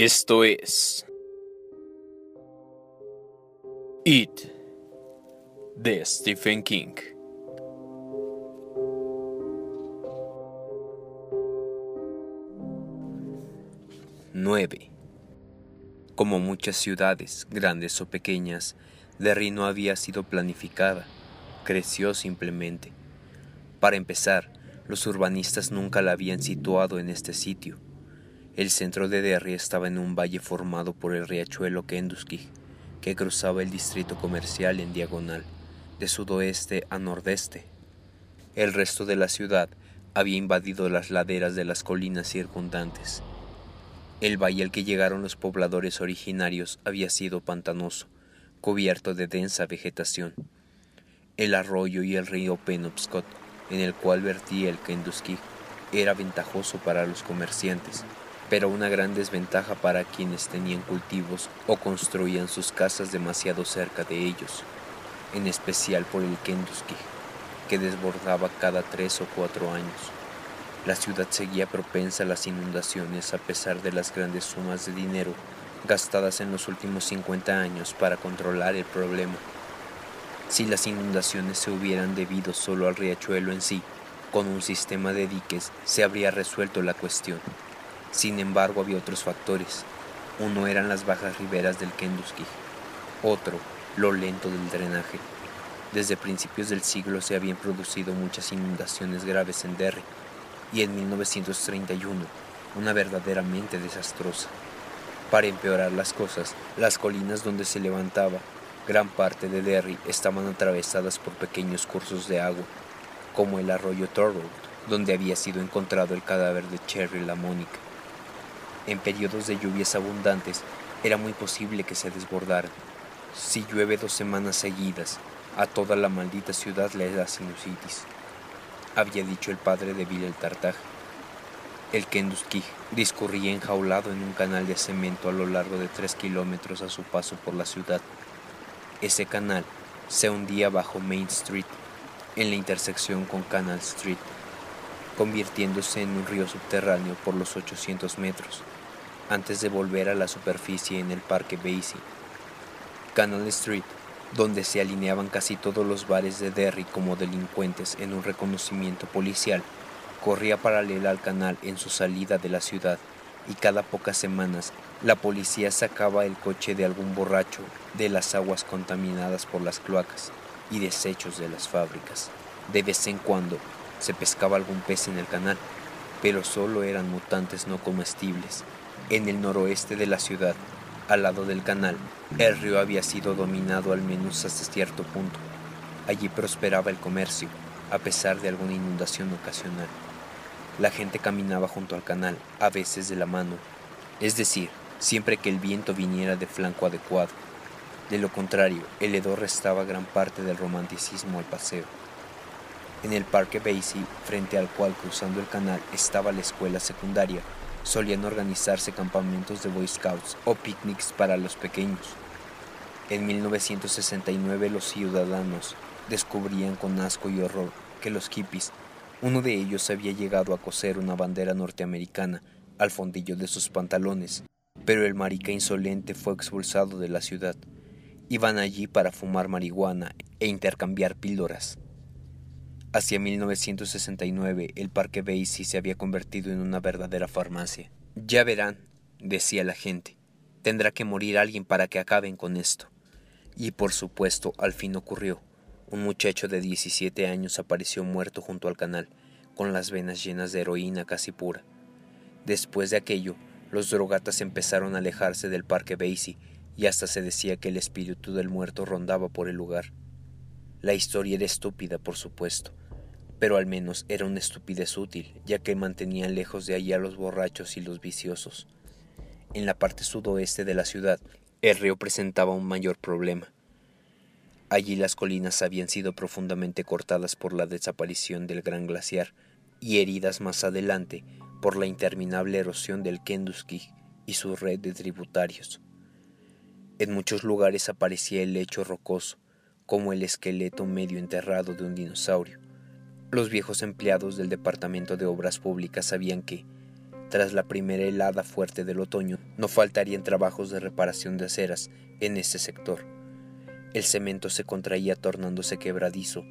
Esto es It de Stephen King. Nueve. Como muchas ciudades, grandes o pequeñas, Derry no había sido planificada, creció simplemente. Para empezar, los urbanistas nunca la habían situado en este sitio el centro de Derry estaba en un valle formado por el riachuelo Kentucky, que cruzaba el distrito comercial en diagonal, de sudoeste a nordeste. El resto de la ciudad había invadido las laderas de las colinas circundantes. El valle al que llegaron los pobladores originarios había sido pantanoso, cubierto de densa vegetación. El arroyo y el río Penobscot, en el cual vertía el Kentucky, era ventajoso para los comerciantes, pero una gran desventaja para quienes tenían cultivos o construían sus casas demasiado cerca de ellos, en especial por el Kentucky, que desbordaba cada tres o cuatro años. La ciudad seguía propensa a las inundaciones a pesar de las grandes sumas de dinero gastadas en los últimos 50 años para controlar el problema. Si las inundaciones se hubieran debido solo al riachuelo en sí, con un sistema de diques se habría resuelto la cuestión. Sin embargo, había otros factores. Uno eran las bajas riberas del Kentucky, otro, lo lento del drenaje. Desde principios del siglo se habían producido muchas inundaciones graves en Derry, y en 1931 una verdaderamente desastrosa. Para empeorar las cosas, las colinas donde se levantaba gran parte de Derry estaban atravesadas por pequeños cursos de agua, como el arroyo Thorold, donde había sido encontrado el cadáver de Cherry la Mónica. En periodos de lluvias abundantes era muy posible que se desbordaran. Si llueve dos semanas seguidas, a toda la maldita ciudad le da sinusitis, había dicho el padre de Bill el Tartaj. El Kentucky discurría enjaulado en un canal de cemento a lo largo de tres kilómetros a su paso por la ciudad. Ese canal se hundía bajo Main Street, en la intersección con Canal Street, convirtiéndose en un río subterráneo por los 800 metros antes de volver a la superficie en el Parque Basie. Canal Street, donde se alineaban casi todos los bares de Derry como delincuentes en un reconocimiento policial, corría paralela al canal en su salida de la ciudad y cada pocas semanas la policía sacaba el coche de algún borracho de las aguas contaminadas por las cloacas y desechos de las fábricas. De vez en cuando se pescaba algún pez en el canal, pero solo eran mutantes no comestibles en el noroeste de la ciudad, al lado del canal, el río había sido dominado al menos hasta cierto punto. Allí prosperaba el comercio, a pesar de alguna inundación ocasional. La gente caminaba junto al canal, a veces de la mano, es decir, siempre que el viento viniera de flanco adecuado. De lo contrario, el hedor restaba gran parte del romanticismo al paseo. En el parque Basie, frente al cual cruzando el canal estaba la escuela secundaria, solían organizarse campamentos de Boy Scouts o picnics para los pequeños. En 1969 los ciudadanos descubrían con asco y horror que los hippies, uno de ellos había llegado a coser una bandera norteamericana al fondillo de sus pantalones, pero el marica insolente fue expulsado de la ciudad. Iban allí para fumar marihuana e intercambiar píldoras. Hacia 1969 el Parque Basie se había convertido en una verdadera farmacia. Ya verán, decía la gente, tendrá que morir alguien para que acaben con esto. Y por supuesto, al fin ocurrió. Un muchacho de 17 años apareció muerto junto al canal, con las venas llenas de heroína casi pura. Después de aquello, los drogatas empezaron a alejarse del Parque Basie y hasta se decía que el espíritu del muerto rondaba por el lugar. La historia era estúpida, por supuesto, pero al menos era una estupidez útil, ya que mantenía lejos de allí a los borrachos y los viciosos. En la parte sudoeste de la ciudad, el río presentaba un mayor problema. Allí las colinas habían sido profundamente cortadas por la desaparición del gran glaciar y heridas más adelante por la interminable erosión del Kentucky y su red de tributarios. En muchos lugares aparecía el lecho rocoso, como el esqueleto medio enterrado de un dinosaurio. Los viejos empleados del Departamento de Obras Públicas sabían que, Tras la primera helada fuerte del otoño, no faltarían trabajos de reparación de aceras en este sector. El cemento se contraía tornándose quebradizo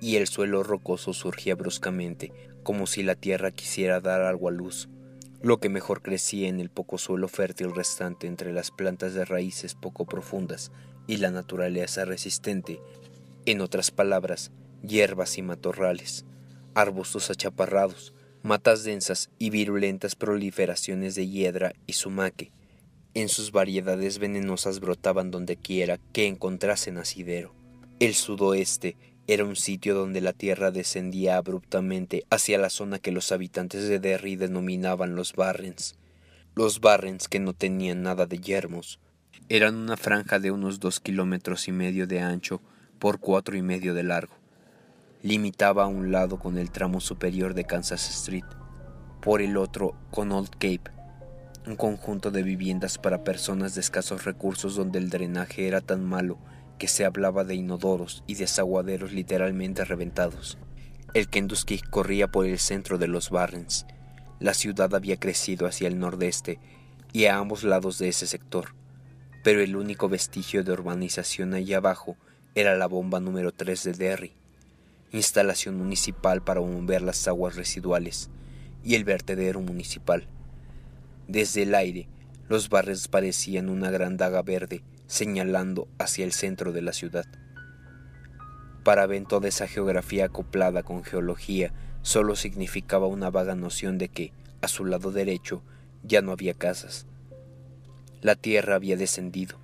y el suelo rocoso surgía bruscamente, como si la tierra quisiera dar algo a luz. Lo que mejor crecía en el poco suelo fértil restante entre las plantas de raíces poco profundas y la naturaleza resistente, en otras palabras, hierbas y matorrales, arbustos achaparrados, matas densas y virulentas proliferaciones de hiedra y sumaque. En sus variedades venenosas brotaban dondequiera que encontrasen asidero. El sudoeste era un sitio donde la tierra descendía abruptamente hacia la zona que los habitantes de Derry denominaban los Barrens. Los Barrens que no tenían nada de yermos. Eran una franja de unos dos kilómetros y medio de ancho por cuatro y medio de largo limitaba a un lado con el tramo superior de Kansas Street, por el otro con Old Cape, un conjunto de viviendas para personas de escasos recursos donde el drenaje era tan malo que se hablaba de inodoros y desaguaderos literalmente reventados. El Kentucky corría por el centro de los Barrens. La ciudad había crecido hacia el nordeste y a ambos lados de ese sector, pero el único vestigio de urbanización allá abajo era la bomba número 3 de Derry, instalación municipal para mover las aguas residuales y el vertedero municipal. Desde el aire, los barrios parecían una gran daga verde señalando hacia el centro de la ciudad. Para Ben toda esa geografía acoplada con geología solo significaba una vaga noción de que, a su lado derecho, ya no había casas. La tierra había descendido,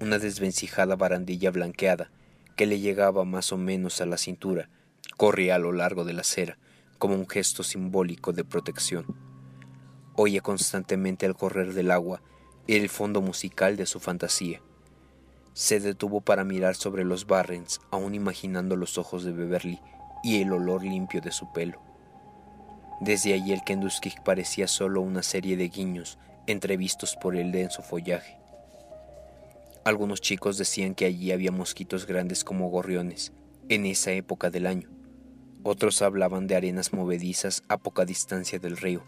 una desvencijada barandilla blanqueada que le llegaba más o menos a la cintura corría a lo largo de la acera como un gesto simbólico de protección. Oía constantemente el correr del agua y el fondo musical de su fantasía. Se detuvo para mirar sobre los Barrens, aún imaginando los ojos de Beverly y el olor limpio de su pelo. Desde allí el Kenduskig parecía solo una serie de guiños entrevistos por el denso follaje. Algunos chicos decían que allí había mosquitos grandes como gorriones en esa época del año, otros hablaban de arenas movedizas a poca distancia del río.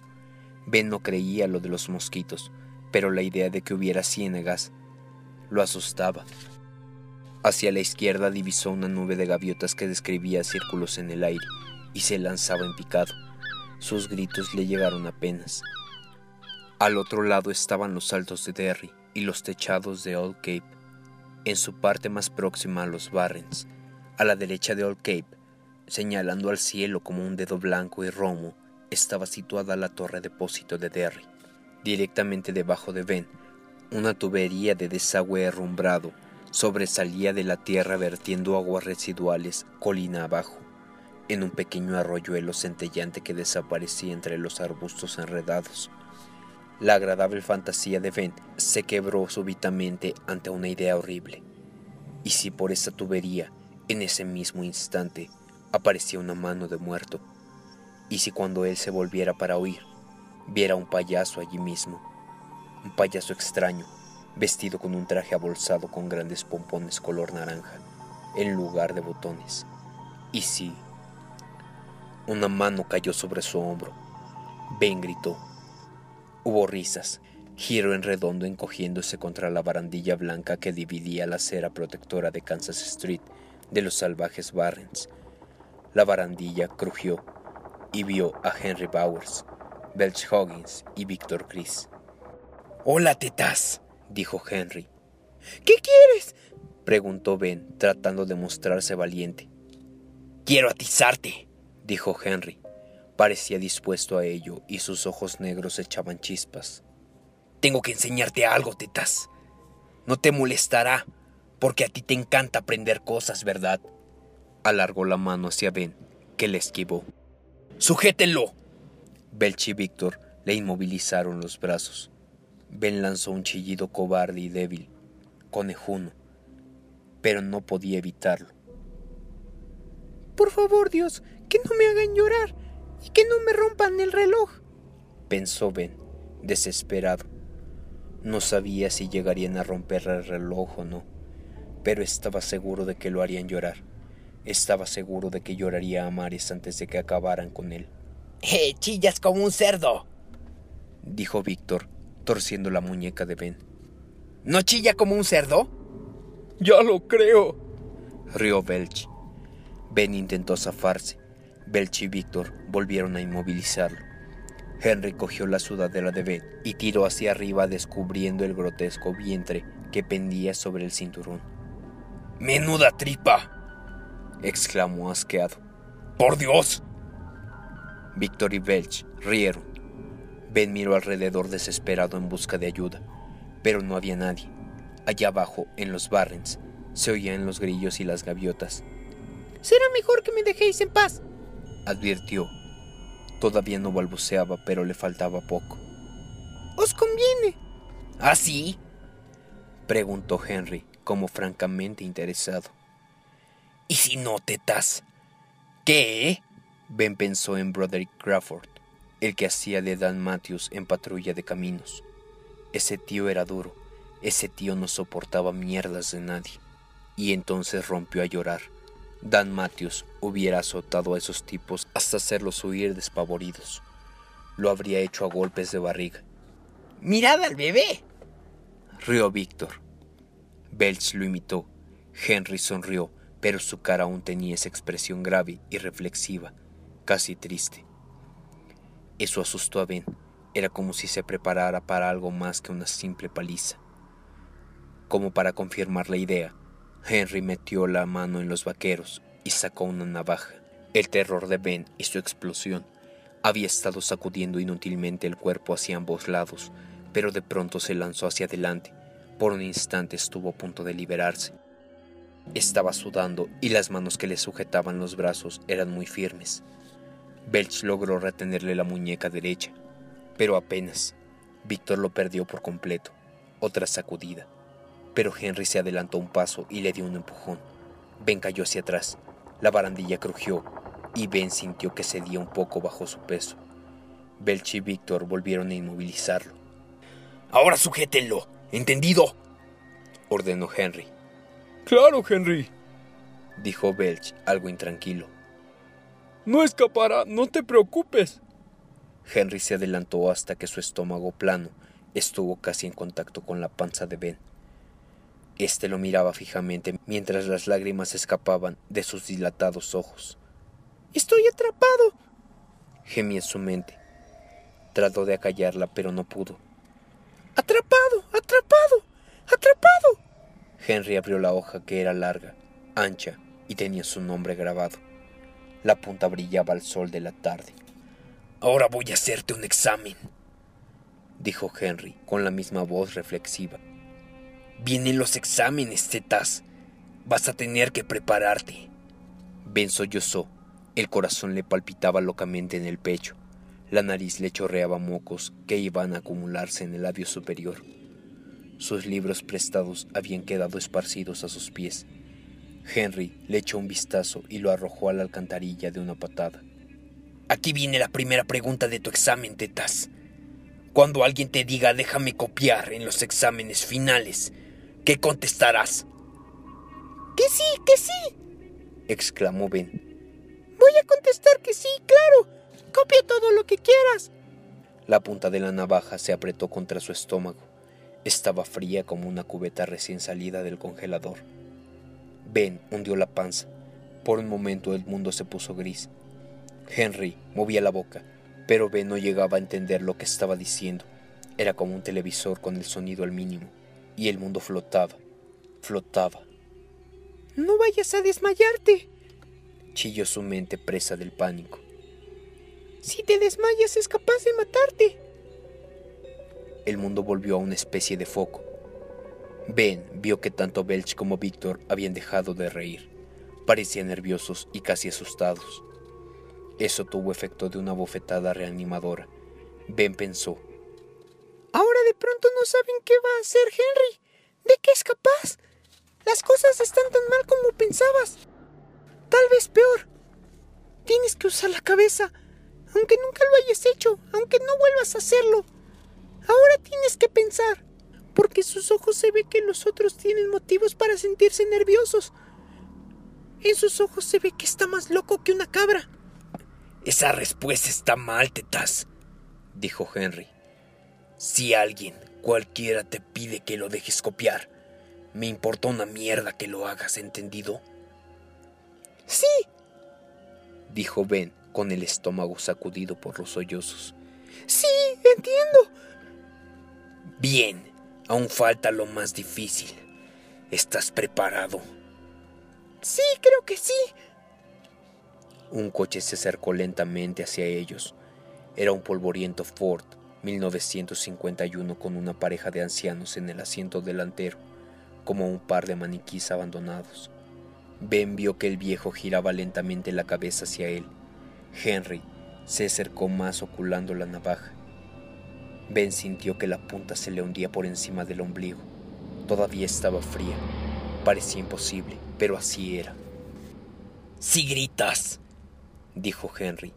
Ben no creía lo de los mosquitos, pero la idea de que hubiera ciénagas lo asustaba. Hacia la izquierda divisó una nube de gaviotas que describía círculos en el aire y se lanzaba en picado. Sus gritos le llegaron apenas. Al otro lado estaban los altos de Derry y los techados de Old Cape, en su parte más próxima a los Barrens. A la derecha de Old Cape Señalando al cielo como un dedo blanco y romo, estaba situada la torre depósito de Derry. Directamente debajo de Ben, una tubería de desagüe herrumbrado sobresalía de la tierra vertiendo aguas residuales colina abajo, en un pequeño arroyuelo centellante que desaparecía entre los arbustos enredados. La agradable fantasía de Ben se quebró súbitamente ante una idea horrible. ¿Y si por esa tubería, en ese mismo instante, aparecía una mano de muerto, y si cuando él se volviera para huir, viera un payaso allí mismo, un payaso extraño, vestido con un traje abolsado con grandes pompones color naranja, en lugar de botones, y si una mano cayó sobre su hombro, Ben gritó. Hubo risas, giro en redondo encogiéndose contra la barandilla blanca que dividía la acera protectora de Kansas Street de los salvajes Barrens la barandilla crujió y vio a Henry Bowers, Belch Hoggins y Víctor Chris. Hola, tetas, dijo Henry. ¿Qué quieres? preguntó Ben, tratando de mostrarse valiente. Quiero atizarte, dijo Henry. Parecía dispuesto a ello y sus ojos negros echaban chispas. Tengo que enseñarte algo, tetas. No te molestará, porque a ti te encanta aprender cosas, ¿verdad? Alargó la mano hacia Ben, que le esquivó. ¡Sujétenlo! Belch y Víctor le inmovilizaron los brazos. Ben lanzó un chillido cobarde y débil, conejuno, pero no podía evitarlo. Por favor, Dios, que no me hagan llorar y que no me rompan el reloj, pensó Ben, desesperado. No sabía si llegarían a romper el reloj o no, pero estaba seguro de que lo harían llorar. Estaba seguro de que lloraría a mares antes de que acabaran con él. ¡Eh, chillas como un cerdo! dijo Víctor, torciendo la muñeca de Ben. ¿No chilla como un cerdo? Ya lo creo, rió Belch. Ben intentó zafarse. Belch y Víctor volvieron a inmovilizarlo. Henry cogió la sudadera de Ben y tiró hacia arriba descubriendo el grotesco vientre que pendía sobre el cinturón. ¡Menuda tripa! exclamó asqueado. ¡Por Dios! Víctor y Belch rieron. Ben miró alrededor desesperado en busca de ayuda, pero no había nadie. Allá abajo, en los barrens, se oían los grillos y las gaviotas. Será mejor que me dejéis en paz, advirtió. Todavía no balbuceaba, pero le faltaba poco. ¿Os conviene? ¿Ah, sí? preguntó Henry, como francamente interesado. ¿Y si no, tetas? ¿Qué? Ben pensó en Broderick Crawford, el que hacía de Dan Matthews en patrulla de caminos. Ese tío era duro, ese tío no soportaba mierdas de nadie. Y entonces rompió a llorar. Dan Matthews hubiera azotado a esos tipos hasta hacerlos huir despavoridos. Lo habría hecho a golpes de barriga. ¡Mirad al bebé! rió Víctor. Belch lo imitó. Henry sonrió, pero su cara aún tenía esa expresión grave y reflexiva, casi triste. Eso asustó a Ben. Era como si se preparara para algo más que una simple paliza. Como para confirmar la idea, Henry metió la mano en los vaqueros y sacó una navaja. El terror de Ben y su explosión había estado sacudiendo inútilmente el cuerpo hacia ambos lados, pero de pronto se lanzó hacia adelante. Por un instante estuvo a punto de liberarse. Estaba sudando y las manos que le sujetaban los brazos eran muy firmes. Belch logró retenerle la muñeca derecha, pero apenas. Víctor lo perdió por completo. Otra sacudida pero Henry se adelantó un paso y le dio un empujón. Ben cayó hacia atrás. La barandilla crujió y Ben sintió que cedía un poco bajo su peso. Belch y Víctor volvieron a inmovilizarlo. Ahora sujétenlo, ¿entendido? ordenó Henry. Claro, Henry, dijo Belch, algo intranquilo. No escapará, no te preocupes. Henry se adelantó hasta que su estómago plano estuvo casi en contacto con la panza de Ben. Este lo miraba fijamente mientras las lágrimas escapaban de sus dilatados ojos. Estoy atrapado. Gemía en su mente. Trató de acallarla, pero no pudo. Atrapado, atrapado, atrapado. Henry abrió la hoja que era larga, ancha y tenía su nombre grabado. La punta brillaba al sol de la tarde. Ahora voy a hacerte un examen, dijo Henry con la misma voz reflexiva. Vienen los exámenes, tetas. Vas a tener que prepararte. Ben sollozó. El corazón le palpitaba locamente en el pecho. La nariz le chorreaba mocos que iban a acumularse en el labio superior. Sus libros prestados habían quedado esparcidos a sus pies. Henry le echó un vistazo y lo arrojó a la alcantarilla de una patada. Aquí viene la primera pregunta de tu examen, tetas. Cuando alguien te diga déjame copiar en los exámenes finales, ¿Qué contestarás? Que sí, que sí, exclamó Ben. Voy a contestar que sí, claro. Copia todo lo que quieras. La punta de la navaja se apretó contra su estómago. Estaba fría como una cubeta recién salida del congelador. Ben hundió la panza. Por un momento el mundo se puso gris. Henry movía la boca, pero Ben no llegaba a entender lo que estaba diciendo. Era como un televisor con el sonido al mínimo y el mundo flotaba, flotaba. No vayas a desmayarte, chilló su mente presa del pánico. Si te desmayas es capaz de matarte. El mundo volvió a una especie de foco. Ben vio que tanto Belch como Víctor habían dejado de reír. Parecían nerviosos y casi asustados. Eso tuvo efecto de una bofetada reanimadora. Ben pensó, Ahora de pronto no saben qué va a hacer Henry. ¿De qué es capaz? Las cosas están tan mal como pensabas. Tal vez peor. Tienes que usar la cabeza, aunque nunca lo hayas hecho, aunque no vuelvas a hacerlo. Ahora tienes que pensar, porque sus ojos se ve que los otros tienen motivos para sentirse nerviosos. En sus ojos se ve que está más loco que una cabra. Esa respuesta está mal, tetas, dijo Henry. Si alguien, cualquiera, te pide que lo dejes copiar, me importa una mierda que lo hagas, ¿entendido? Sí, dijo Ben con el estómago sacudido por los sollozos. Sí, entiendo. Bien, aún falta lo más difícil. ¿Estás preparado? Sí, creo que sí. Un coche se acercó lentamente hacia ellos. Era un polvoriento Ford 1951 con una pareja de ancianos en el asiento delantero, como un par de maniquís abandonados. Ben vio que el viejo giraba lentamente la cabeza hacia él. Henry se acercó más oculando la navaja. Ben sintió que la punta se le hundía por encima del ombligo. Todavía estaba fría. Parecía imposible, pero así era. Si gritas, dijo Henry.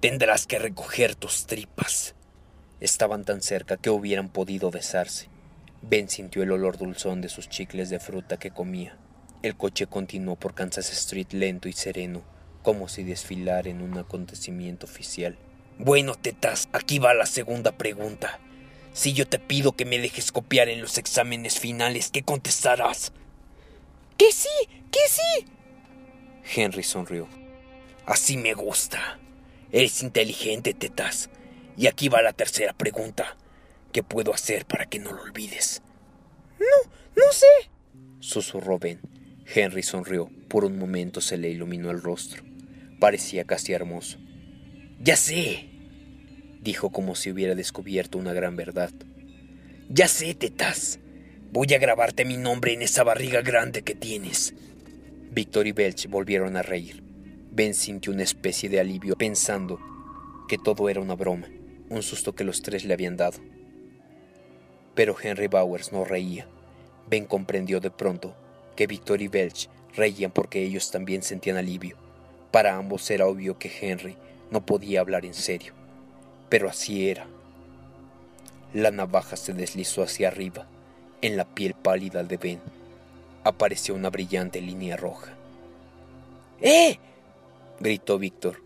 Tendrás que recoger tus tripas. Estaban tan cerca que hubieran podido besarse. Ben sintió el olor dulzón de sus chicles de fruta que comía. El coche continuó por Kansas Street lento y sereno, como si desfilara en un acontecimiento oficial. Bueno, tetas, aquí va la segunda pregunta. Si yo te pido que me dejes copiar en los exámenes finales, ¿qué contestarás? Que sí, que sí. Henry sonrió. Así me gusta. Eres inteligente, tetas. Y aquí va la tercera pregunta. ¿Qué puedo hacer para que no lo olvides? No, no sé, susurró Ben. Henry sonrió. Por un momento se le iluminó el rostro. Parecía casi hermoso. Ya sé, dijo como si hubiera descubierto una gran verdad. Ya sé, tetas. Voy a grabarte mi nombre en esa barriga grande que tienes. Victor y Belch volvieron a reír. Ben sintió una especie de alivio pensando que todo era una broma, un susto que los tres le habían dado. Pero Henry Bowers no reía. Ben comprendió de pronto que Victor y Belch reían porque ellos también sentían alivio. Para ambos era obvio que Henry no podía hablar en serio. Pero así era. La navaja se deslizó hacia arriba. En la piel pálida de Ben apareció una brillante línea roja. ¡Eh! gritó Víctor.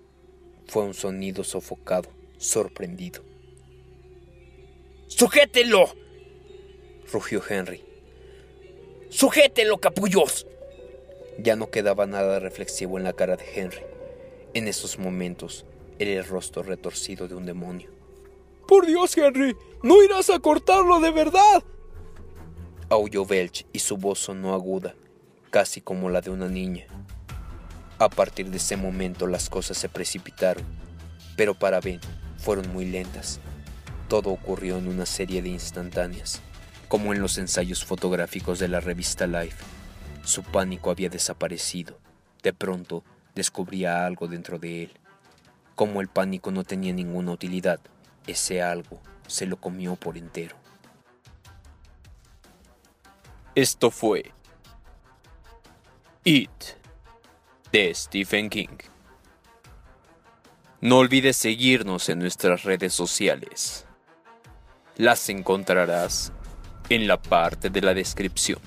Fue un sonido sofocado, sorprendido. ¡Sujételo! rugió Henry. ¡Sujételo, capullos! Ya no quedaba nada reflexivo en la cara de Henry. En esos momentos era el rostro retorcido de un demonio. Por Dios, Henry, no irás a cortarlo de verdad. Aulló Belch y su voz sonó aguda, casi como la de una niña. A partir de ese momento las cosas se precipitaron, pero para Ben fueron muy lentas. Todo ocurrió en una serie de instantáneas, como en los ensayos fotográficos de la revista Life. Su pánico había desaparecido. De pronto descubría algo dentro de él. Como el pánico no tenía ninguna utilidad, ese algo se lo comió por entero. Esto fue It de Stephen King. No olvides seguirnos en nuestras redes sociales. Las encontrarás en la parte de la descripción.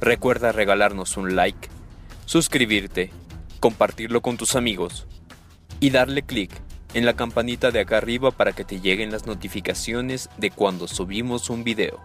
Recuerda regalarnos un like, suscribirte, compartirlo con tus amigos y darle clic en la campanita de acá arriba para que te lleguen las notificaciones de cuando subimos un video.